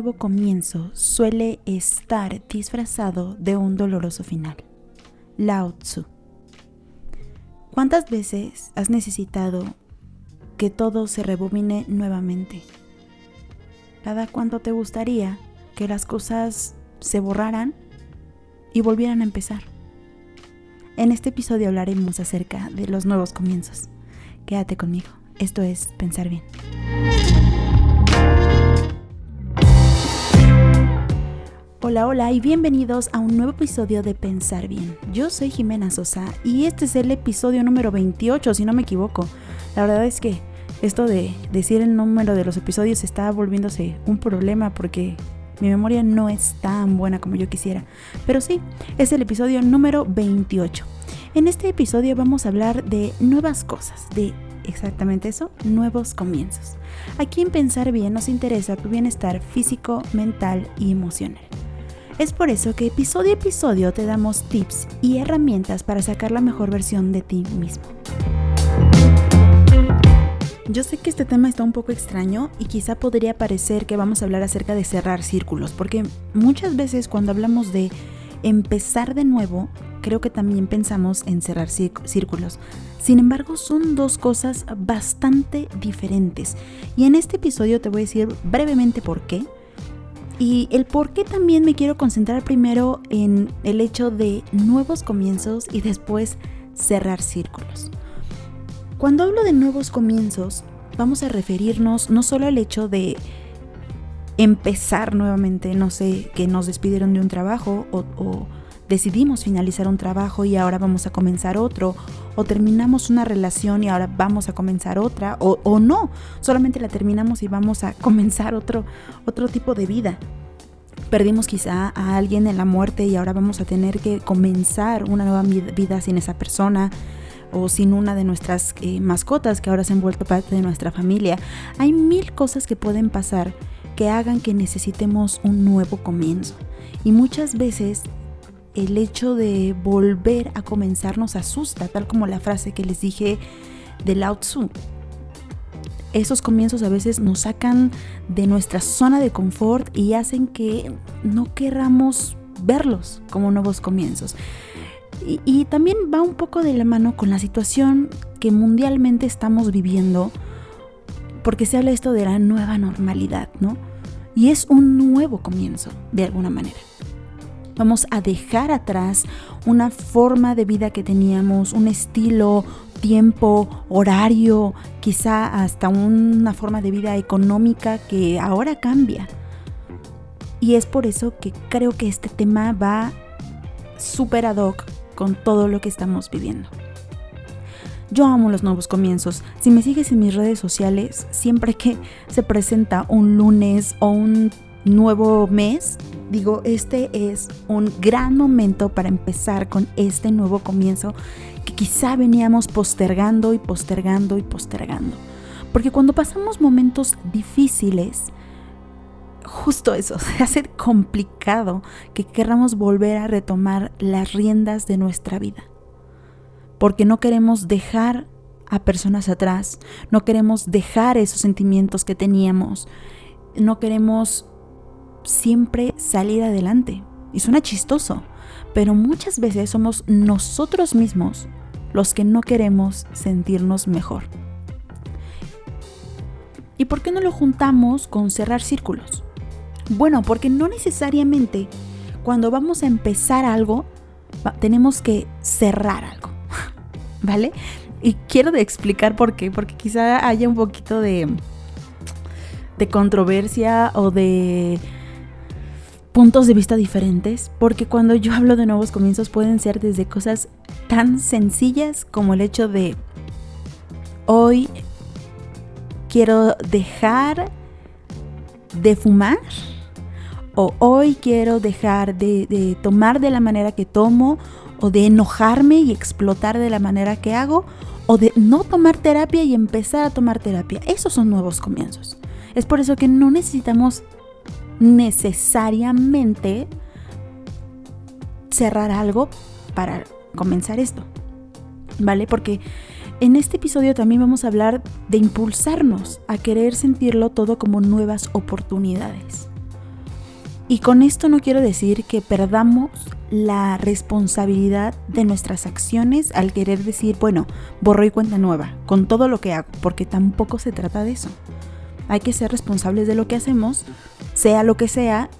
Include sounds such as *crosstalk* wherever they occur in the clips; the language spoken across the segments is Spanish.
nuevo comienzo suele estar disfrazado de un doloroso final. Lao Tzu. ¿Cuántas veces has necesitado que todo se rebobine nuevamente? ¿Cada cuánto te gustaría que las cosas se borraran y volvieran a empezar? En este episodio hablaremos acerca de los nuevos comienzos. Quédate conmigo. Esto es Pensar Bien. Hola, hola y bienvenidos a un nuevo episodio de Pensar Bien. Yo soy Jimena Sosa y este es el episodio número 28, si no me equivoco. La verdad es que esto de decir el número de los episodios está volviéndose un problema porque mi memoria no es tan buena como yo quisiera. Pero sí, es el episodio número 28. En este episodio vamos a hablar de nuevas cosas, de exactamente eso, nuevos comienzos. Aquí en Pensar Bien nos interesa tu bienestar físico, mental y emocional. Es por eso que episodio a episodio te damos tips y herramientas para sacar la mejor versión de ti mismo. Yo sé que este tema está un poco extraño y quizá podría parecer que vamos a hablar acerca de cerrar círculos, porque muchas veces cuando hablamos de empezar de nuevo, creo que también pensamos en cerrar círculos. Sin embargo, son dos cosas bastante diferentes. Y en este episodio te voy a decir brevemente por qué y el por qué también me quiero concentrar primero en el hecho de nuevos comienzos y después cerrar círculos. Cuando hablo de nuevos comienzos, vamos a referirnos no solo al hecho de empezar nuevamente, no sé, que nos despidieron de un trabajo o, decidimos finalizar un trabajo y ahora vamos a comenzar otro, o terminamos una relación y ahora vamos a comenzar otra, o, o, no, solamente la terminamos y vamos a *laughs* comenzar otro, otro tipo de vida. Perdimos quizá a alguien en la muerte y ahora vamos a tener que comenzar una nueva vida sin esa persona o sin una de nuestras eh, mascotas que ahora se han vuelto parte de nuestra familia. Hay mil cosas que pueden pasar que hagan que necesitemos un nuevo comienzo. Y muchas veces el hecho de volver a comenzar nos asusta, tal como la frase que les dije de Lao Tzu. Esos comienzos a veces nos sacan de nuestra zona de confort y hacen que no querramos verlos como nuevos comienzos. Y, y, también va un poco de la mano con la situación que mundialmente estamos viviendo, porque se habla esto de la nueva normalidad, ¿no? Y es un nuevo comienzo, de alguna manera. Vamos a dejar atrás una forma de vida que teníamos, un estilo, tiempo, horario, quizá hasta una forma de vida económica que ahora cambia. Y es por eso que creo que este tema va súper ad hoc con todo lo que estamos viviendo. Yo amo los nuevos comienzos. Si me sigues en mis redes sociales, siempre que se presenta un lunes o un nuevo mes, digo, este es un gran momento para empezar con este nuevo comienzo que quizá veníamos postergando y postergando y postergando. Porque cuando pasamos momentos difíciles, justo eso, *laughs* se hace complicado que queramos volver a retomar las riendas de nuestra vida. Porque no queremos dejar a personas atrás, no queremos dejar esos sentimientos que teníamos, no queremos siempre salir adelante. Y suena chistoso, pero muchas veces somos nosotros mismos los que no queremos sentirnos mejor. ¿Y por qué no lo juntamos con cerrar círculos? Bueno, porque no necesariamente cuando vamos a empezar algo tenemos que cerrar algo, *laughs* ¿vale? Y quiero explicar por qué, porque quizá haya un poquito de, de controversia o de puntos de vista diferentes, porque cuando yo hablo de nuevos comienzos pueden ser desde cosas tan sencillas como el hecho de hoy quiero dejar de fumar o hoy quiero dejar de, tomar de la manera que tomo o de enojarme y explotar de la manera que hago o de no tomar terapia y empezar a tomar terapia. Esos son nuevos comienzos. Es por eso que no necesitamos necesariamente cerrar algo para comenzar esto. ¿Vale? Porque en este episodio también vamos a hablar de impulsarnos a querer sentirlo todo como nuevas oportunidades. Y con esto no quiero decir que perdamos la responsabilidad de nuestras acciones al querer decir, bueno, borro y cuenta nueva, con todo lo que hago, porque tampoco se trata de eso. Hay que ser responsables de lo que hacemos, sea lo que sea,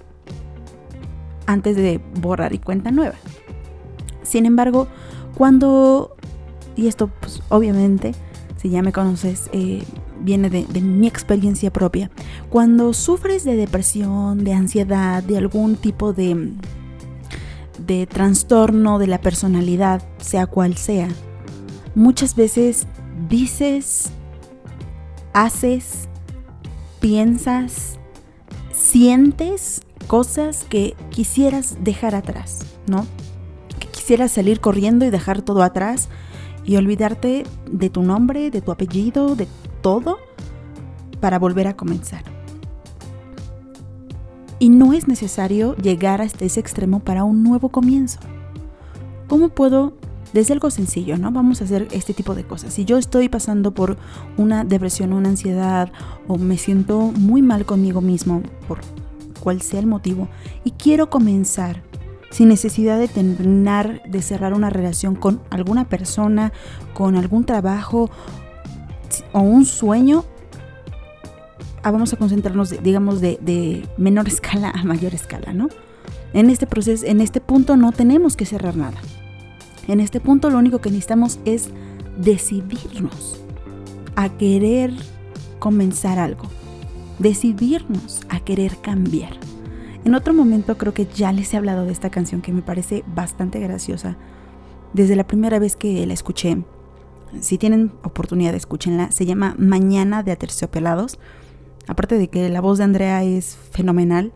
antes de borrar y cuenta nueva. Sin embargo, cuando, y esto pues obviamente, si ya me conoces, eh, viene de, mi experiencia propia. Cuando sufres de depresión, de ansiedad, de algún tipo de, de trastorno de la personalidad, sea cual sea, muchas veces dices, haces, piensas, sientes cosas que quisieras dejar atrás, ¿no? Que quisieras salir corriendo y dejar todo atrás y olvidarte de tu nombre, de tu apellido, de todo para volver a comenzar. Y no es necesario llegar hasta ese extremo para un nuevo comienzo. ¿Cómo puedo, desde algo sencillo, ¿no? Vamos a hacer este tipo de cosas. Si yo estoy pasando por una depresión, una ansiedad, o me siento muy mal conmigo mismo, por cual sea el motivo, y quiero comenzar sin necesidad de terminar, de cerrar una relación con alguna persona, con algún trabajo o un sueño, ah, vamos a concentrarnos, digamos, de, menor *laughs* escala a mayor escala, ¿no? En este proceso, en este punto no tenemos que cerrar nada. En este punto lo único que necesitamos es decidirnos a querer comenzar algo, decidirnos a querer cambiar. En otro momento creo que ya les he hablado de esta canción que me parece bastante graciosa. Desde la primera vez que la escuché, si tienen oportunidad, escúchenla. Se llama Mañana de Aterciopelados. Aparte de que la voz de Andrea es fenomenal,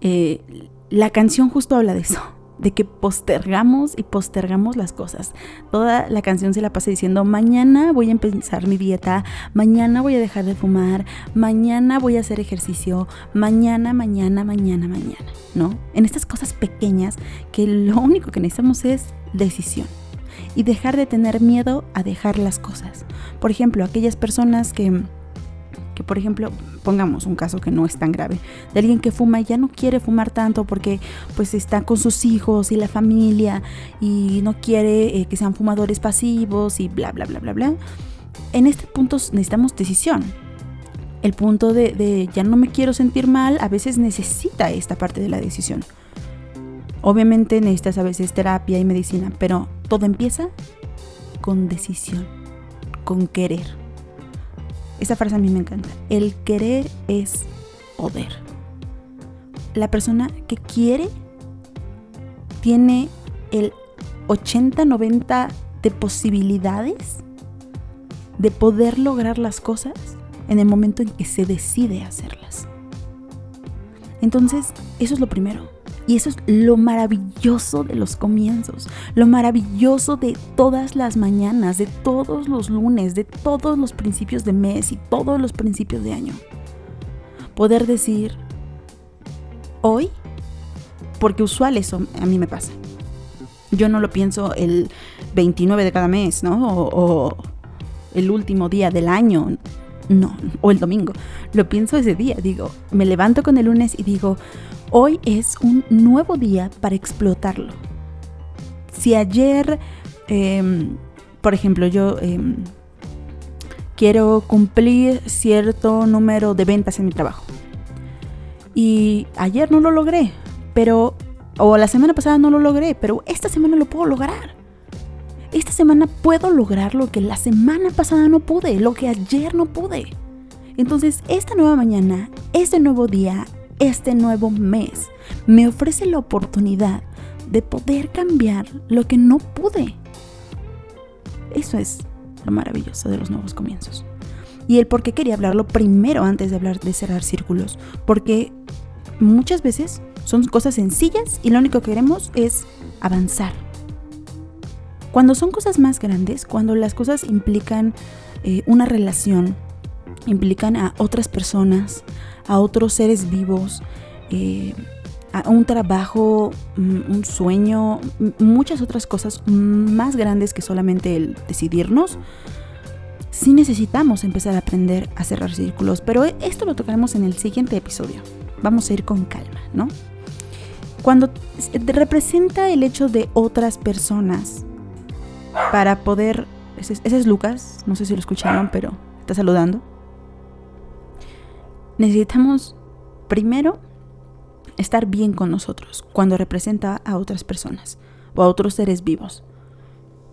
eh, la canción justo habla de eso, de que postergamos y postergamos las cosas. Toda la canción se la pasa diciendo, mañana voy a empezar mi dieta, mañana voy a dejar de fumar, mañana voy a hacer ejercicio, mañana, mañana, mañana, mañana, ¿no? En estas cosas pequeñas que lo único que necesitamos es decisión y dejar de tener miedo a dejar las cosas. Por ejemplo, aquellas personas que, que, por ejemplo, pongamos un caso que no es tan grave, de alguien que fuma y ya no quiere fumar tanto porque pues está con sus hijos y la familia y no quiere eh, que sean fumadores pasivos y bla, bla, bla, bla, bla. En este punto necesitamos decisión. El punto de, de ya no me quiero sentir mal a veces necesita esta parte de la decisión. Obviamente necesitas a veces terapia y medicina, pero todo empieza con decisión, con querer. Esa frase a mí me encanta. El querer es poder. La persona que quiere tiene el 80-90 de posibilidades de poder lograr las cosas en el momento en que se decide hacerlas. Entonces, eso es lo primero y eso es lo maravilloso de los comienzos, lo maravilloso de todas las mañanas, de todos los lunes, de todos los principios de mes y todos los principios de año. Poder decir, hoy, porque usual eso a mí me pasa. Yo no lo pienso el 29 de cada mes, ¿no? O, o el último día del año. No, o el domingo. Lo pienso ese día. Digo, me levanto con el lunes y digo, Hoy es un nuevo día para explotarlo. Si ayer, em, por ejemplo, yo em, quiero cumplir cierto número de ventas en mi trabajo y ayer no lo logré, pero, o la semana pasada no lo logré, pero esta semana lo puedo lograr. Esta semana puedo lograr lo que la semana pasada no pude, lo que ayer no pude. Entonces, esta nueva mañana, este nuevo día, este nuevo mes me ofrece la oportunidad de poder cambiar lo que no pude. Eso es lo maravilloso de los nuevos comienzos. Y el por qué quería hablarlo primero antes de hablar de cerrar círculos. Porque muchas veces son cosas sencillas y lo único que queremos es avanzar. Cuando son cosas más grandes, cuando las cosas implican eh, una relación, implican a otras personas, a otros seres vivos, eh, a un trabajo, mm, un sueño, muchas otras cosas más grandes que solamente el decidirnos. Sí necesitamos empezar a aprender a cerrar círculos, pero esto lo tocaremos en el siguiente episodio. vamos a ir con calma, ¿no? Cuando representa el hecho de otras personas para poder... Ese, es Lucas, no sé si lo escucharon, pero está saludando. Necesitamos primero estar bien con nosotros cuando representa a otras personas o a otros seres vivos.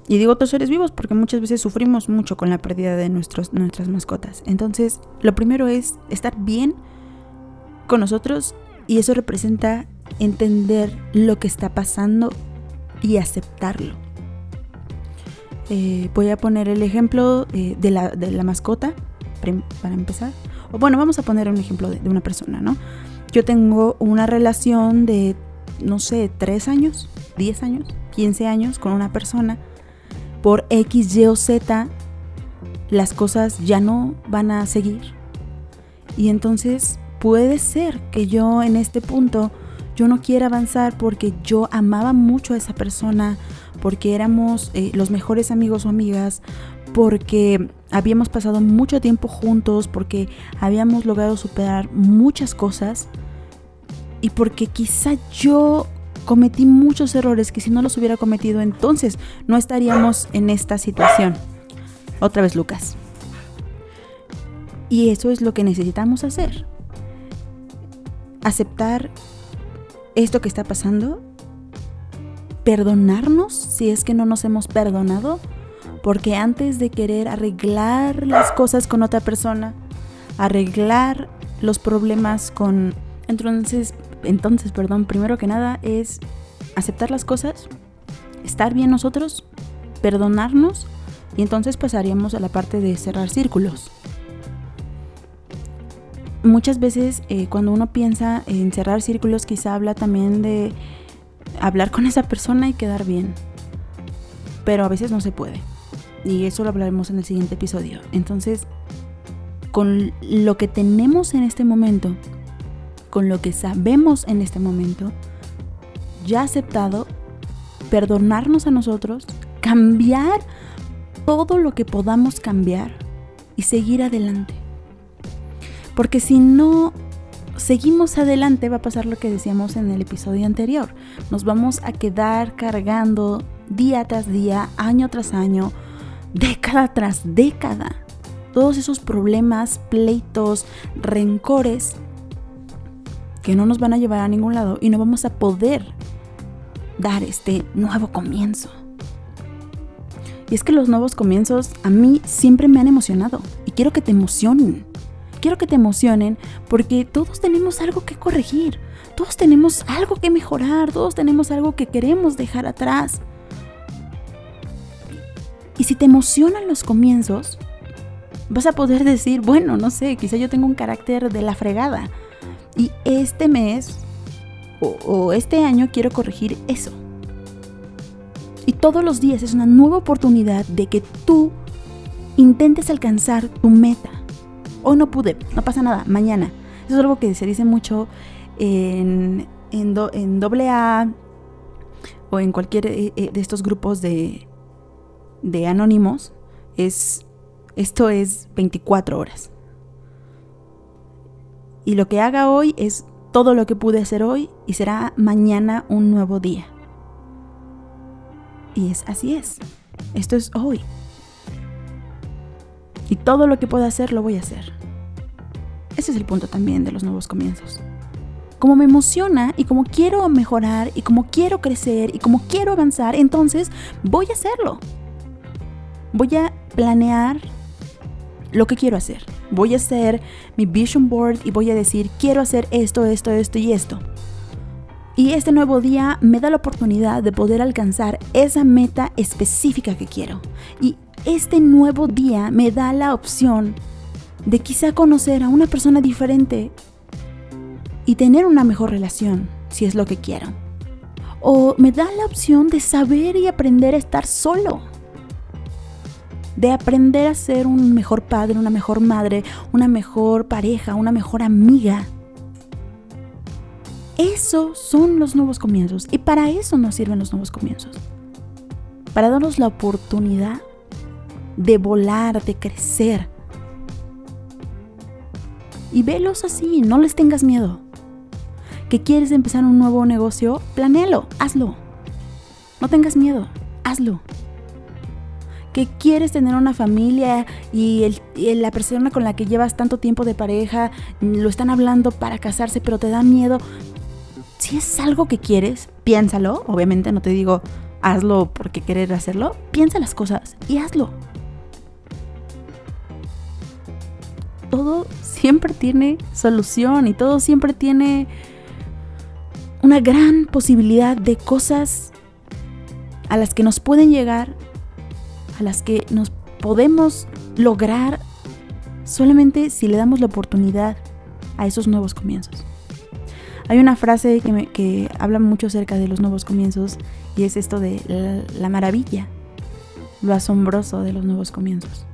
Y digo otros seres vivos porque muchas veces sufrimos mucho con la pérdida de nuestros, nuestras mascotas. Entonces, lo primero es estar bien con nosotros y eso representa entender lo que está pasando y aceptarlo. Eh, voy a poner el ejemplo eh, de, la, de, la, mascota para empezar. Bueno, vamos a poner un ejemplo de, de una persona, ¿no? Yo tengo una relación de, no sé, 3 años, 10 años, 15 años con una persona. Por X, Y o Z, las cosas ya no van a seguir. Y entonces puede ser que yo en este punto yo no quiera avanzar porque yo amaba mucho a esa persona, porque éramos eh, los mejores amigos o amigas, porque habíamos pasado mucho tiempo juntos, porque habíamos logrado superar muchas cosas y porque quizá yo cometí muchos errores que si no los hubiera cometido entonces no estaríamos en esta situación. Otra vez Lucas. Y eso es lo que necesitamos hacer. Aceptar esto que está pasando, perdonarnos si es que no nos hemos perdonado, porque antes de querer arreglar las cosas con otra persona, arreglar los problemas con... Entonces, entonces, perdón, primero que nada es aceptar las cosas, estar bien nosotros, perdonarnos y entonces pasaríamos a la parte de cerrar círculos muchas veces eh, cuando uno piensa en cerrar círculos, quizá habla también de hablar con esa persona y quedar bien. Pero a veces no se puede. Y eso lo hablaremos en el siguiente episodio. Entonces, con lo que tenemos en este momento, con lo que sabemos en este momento, ya aceptado, perdonarnos a nosotros, cambiar todo lo que podamos cambiar y seguir adelante. Porque si no seguimos adelante va a pasar lo que decíamos en el episodio anterior. Nos vamos a quedar cargando día tras día, año tras año, década tras década. Todos esos problemas, pleitos, rencores que no nos van a llevar a ningún lado y no vamos a poder dar este nuevo comienzo. Y es que los nuevos comienzos a mí siempre me han emocionado y quiero que te emocionen quiero que te emocionen porque todos tenemos algo que corregir, todos tenemos algo que mejorar, todos tenemos algo que queremos dejar atrás. Y si te emocionan los comienzos, vas a poder decir, bueno, no sé, quizá yo tengo un carácter de la fregada. Y este mes o, este año quiero corregir eso. Y todos los días es una nueva oportunidad de que tú intentes alcanzar tu meta hoy no pude, no pasa nada, mañana. Eso es algo que se dice mucho en, en, en AA o en cualquier eh, eh, de estos grupos de, de anónimos. Es, esto es 24 horas. Y lo que haga hoy es todo lo que pude hacer hoy y será mañana un nuevo día. Y es así es. Esto es hoy. Y todo lo que pueda hacer lo voy a hacer. Ese es el punto también de los nuevos comienzos. Como me emociona y como quiero mejorar y como quiero crecer y como quiero avanzar, entonces voy a hacerlo. Voy a planear lo que quiero hacer. Voy a hacer mi vision board y voy a decir, quiero hacer esto, esto, esto y esto. Y este nuevo día me da la oportunidad de poder alcanzar esa meta específica que quiero. Y este nuevo día me da la opción de quizá conocer a una persona diferente y tener una mejor relación, si es lo que quiero. O me da la opción de saber y aprender a estar solo. De aprender a ser un mejor padre, una mejor madre, una mejor pareja, una mejor amiga. Esos son los nuevos comienzos y para eso nos sirven los nuevos comienzos. Para darnos la oportunidad de volar, de crecer. Y velos así, no les tengas miedo. que quieres empezar un nuevo negocio, planéalo, hazlo. No tengas miedo, hazlo. Que quieres tener una familia y, la persona con la que llevas tanto tiempo de pareja lo están hablando para casarse, pero te da miedo. Si es algo que quieres, piénsalo. Obviamente no te digo hazlo porque querer hacerlo. Piensa las cosas y hazlo. Todo siempre tiene solución y todo siempre tiene una gran posibilidad de cosas a las que nos pueden llegar, a las que nos podemos lograr solamente si le damos la oportunidad a esos nuevos comienzos. Hay una frase que, que habla mucho acerca de los nuevos comienzos y es esto de la, la maravilla, lo asombroso de los nuevos comienzos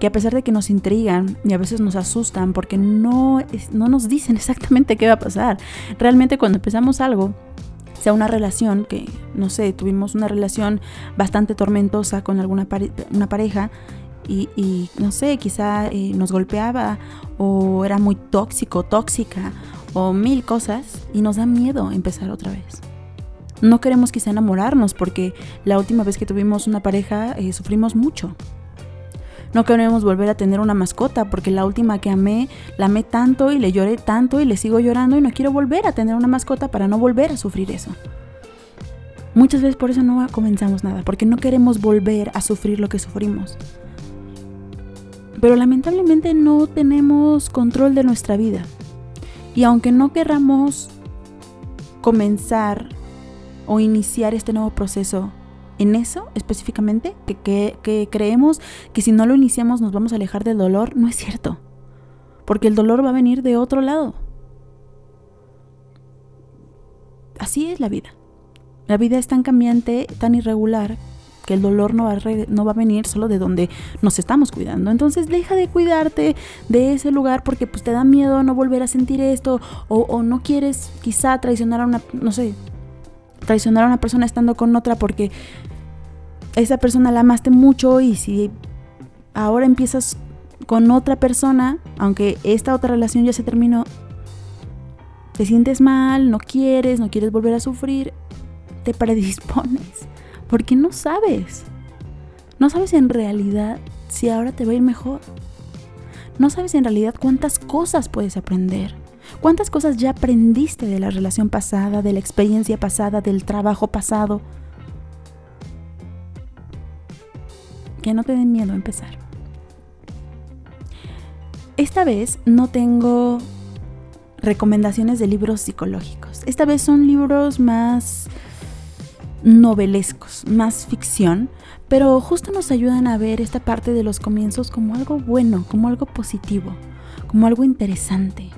que a pesar de que nos intrigan y a veces nos asustan porque no, no nos dicen *laughs* exactamente qué va a pasar, realmente cuando empezamos algo, sea una relación que, no sé, tuvimos una relación bastante tormentosa con alguna una pareja y, no sé, quizá eh, nos golpeaba o era muy tóxico, tóxica o mil cosas y nos da miedo empezar otra vez. No queremos quizá enamorarnos porque la última vez que tuvimos una pareja eh, sufrimos mucho no queremos volver a tener una mascota porque la última que amé, la amé tanto y le lloré tanto y le sigo llorando y no quiero volver a tener una mascota para no volver a sufrir eso. Muchas veces por eso no comenzamos nada, porque no queremos volver a sufrir lo que sufrimos. Pero lamentablemente no tenemos control de nuestra vida. Y aunque no querramos comenzar o iniciar este nuevo proceso en eso específicamente, que, creemos que si no lo iniciamos nos vamos a alejar del dolor, no es cierto. Porque el dolor va a venir de otro lado. Así es la vida. La vida es tan cambiante, tan irregular, que el dolor no va, a no va a venir solo de donde nos estamos cuidando. Entonces deja de cuidarte de ese lugar porque pues te da miedo no volver a sentir esto o, o no quieres quizá traicionar a una, no sé, traicionar a una persona estando con otra porque esa persona la amaste mucho y si ahora empiezas con otra persona, aunque esta otra relación ya se terminó, te sientes mal, no quieres, no quieres volver a sufrir, te predispones, porque no sabes. No sabes en realidad si ahora te va a ir mejor. No sabes en realidad cuántas cosas puedes aprender. ¿Cuántas cosas ya aprendiste de la relación pasada, de la experiencia pasada, del trabajo pasado? que no te den miedo a empezar. Esta vez no tengo recomendaciones de libros psicológicos. Esta vez son libros más novelescos, más ficción, pero justo nos ayudan a ver esta parte de los comienzos como algo bueno, como algo positivo, como algo interesante.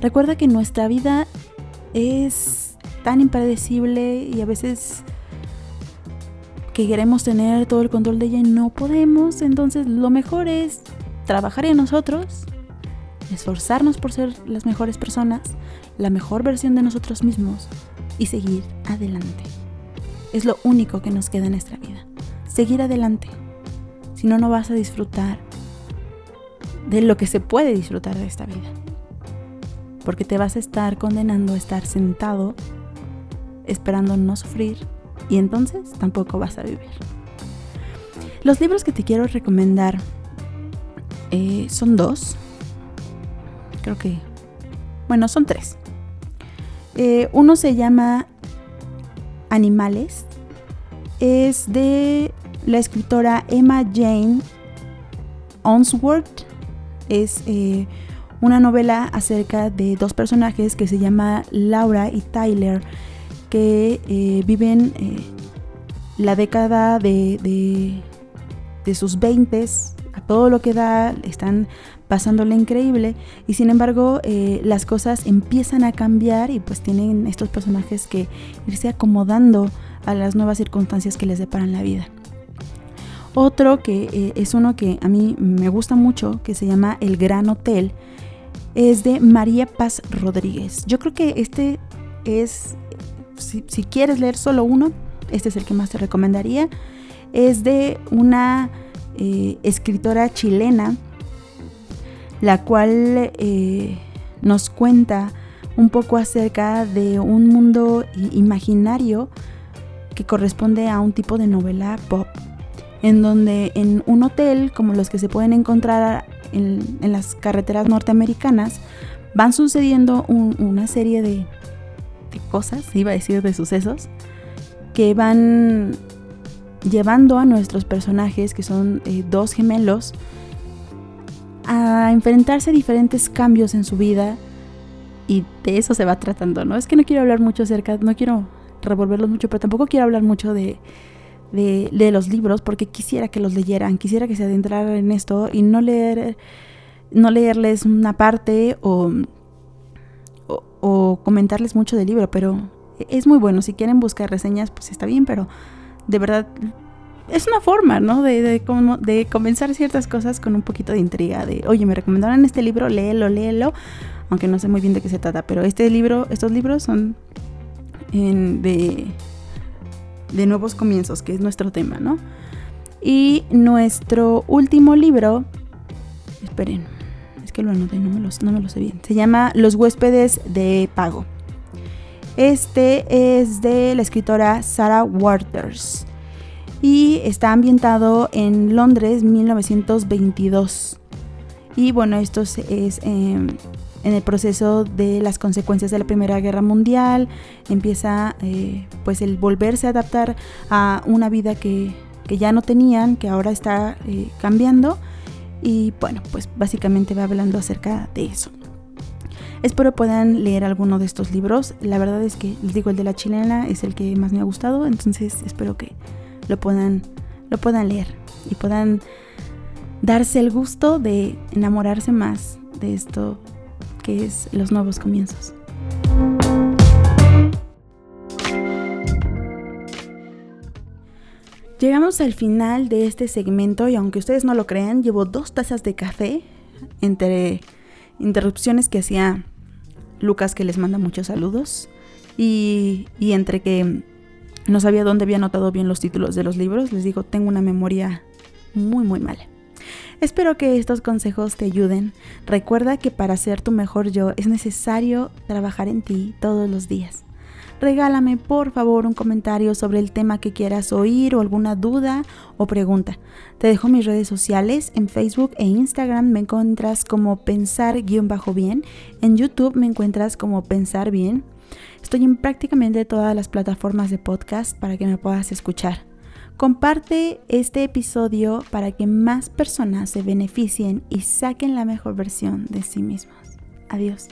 Recuerda que nuestra vida es tan impredecible y a veces que queremos tener todo el control de ella y no podemos, entonces lo mejor es trabajar en nosotros, esforzarnos por ser las mejores personas, la mejor versión de nosotros mismos y seguir adelante. Es lo único que nos queda en nuestra vida. Seguir adelante. Si no, no vas a disfrutar de lo que se puede disfrutar de esta vida. Porque te vas a estar condenando a estar sentado esperando no sufrir y entonces tampoco vas a vivir. Los libros que te quiero recomendar eh, son dos. Creo que... Bueno, son tres. Eh, uno se llama Animales. Es de la escritora Emma Jane Onsworth. Es eh, una novela acerca de dos personajes que se llama Laura y Tyler que eh, viven eh, la década de, de, sus 20 a todo lo que da, están pasándole increíble y sin embargo eh, las cosas empiezan a cambiar y pues tienen estos personajes que irse acomodando a las nuevas circunstancias que les deparan la vida. Otro que es uno que a mí me gusta mucho, que se llama El Gran Hotel, es de María Paz Rodríguez. Yo creo que este es si, quieres leer solo uno, este es el que más te recomendaría. Es de una eh, escritora chilena, la cual eh, nos cuenta un poco acerca de un mundo imaginario que corresponde a un tipo de novela pop, en donde en un hotel como los que se pueden encontrar en, las carreteras norteamericanas, van sucediendo una serie de, cosas, iba a decir de sucesos, que van llevando a nuestros personajes, que son eh, dos gemelos, a enfrentarse a diferentes cambios en su vida y de eso se va tratando, ¿no? Es que no quiero hablar mucho acerca, no quiero revolverlos mucho, pero tampoco quiero hablar mucho de, de, los libros porque quisiera que los leyeran, quisiera que se adentraran en esto y no leer, no leerles una parte o, o, comentarles mucho del libro, pero es muy bueno. Si quieren buscar reseñas, pues está bien, pero de verdad es una forma, ¿no? De, de, de comenzar ciertas cosas con un poquito de intriga, de, oye, me recomendaron este libro, léelo, léelo, aunque no sé muy bien de qué se trata, pero este libro, estos libros son de, de nuevos comienzos, que es nuestro tema, ¿no? Y nuestro último libro, esperen, es que lo anoté, no me, no me lo sé bien, se llama Los huéspedes de pago. Este es de la escritora Sarah Waters y está ambientado en Londres 1922. Y bueno, esto es em, en el proceso de las consecuencias de la Primera Guerra Mundial, empieza eh, pues el volverse a adaptar a una vida que, ya no tenían, que ahora está eh, cambiando y bueno, pues básicamente va hablando acerca de eso. Espero puedan leer alguno de estos libros. La verdad es que les digo, el de la chilena es el que más me ha gustado, entonces espero que lo puedan, lo puedan leer y puedan darse el gusto de enamorarse más de esto que es los nuevos comienzos. Llegamos al final de este segmento y aunque ustedes no lo crean, llevo dos tazas de café entre interrupciones que hacía Lucas que les manda muchos saludos y, y entre que no sabía dónde había anotado bien los títulos de los libros, les digo, tengo una memoria muy muy mala. Espero que estos consejos te ayuden. Recuerda que para ser tu mejor yo es necesario trabajar en ti todos los días. Regálame por favor un comentario sobre el tema que quieras oír o alguna duda o pregunta. Te dejo mis redes sociales, en Facebook e Instagram me encuentras como pensar-bien, en YouTube me encuentras como pensar bien. Estoy en prácticamente todas las plataformas de podcast para que me puedas escuchar. Comparte este episodio para que más personas se beneficien y saquen la mejor versión de sí mismos. Adiós.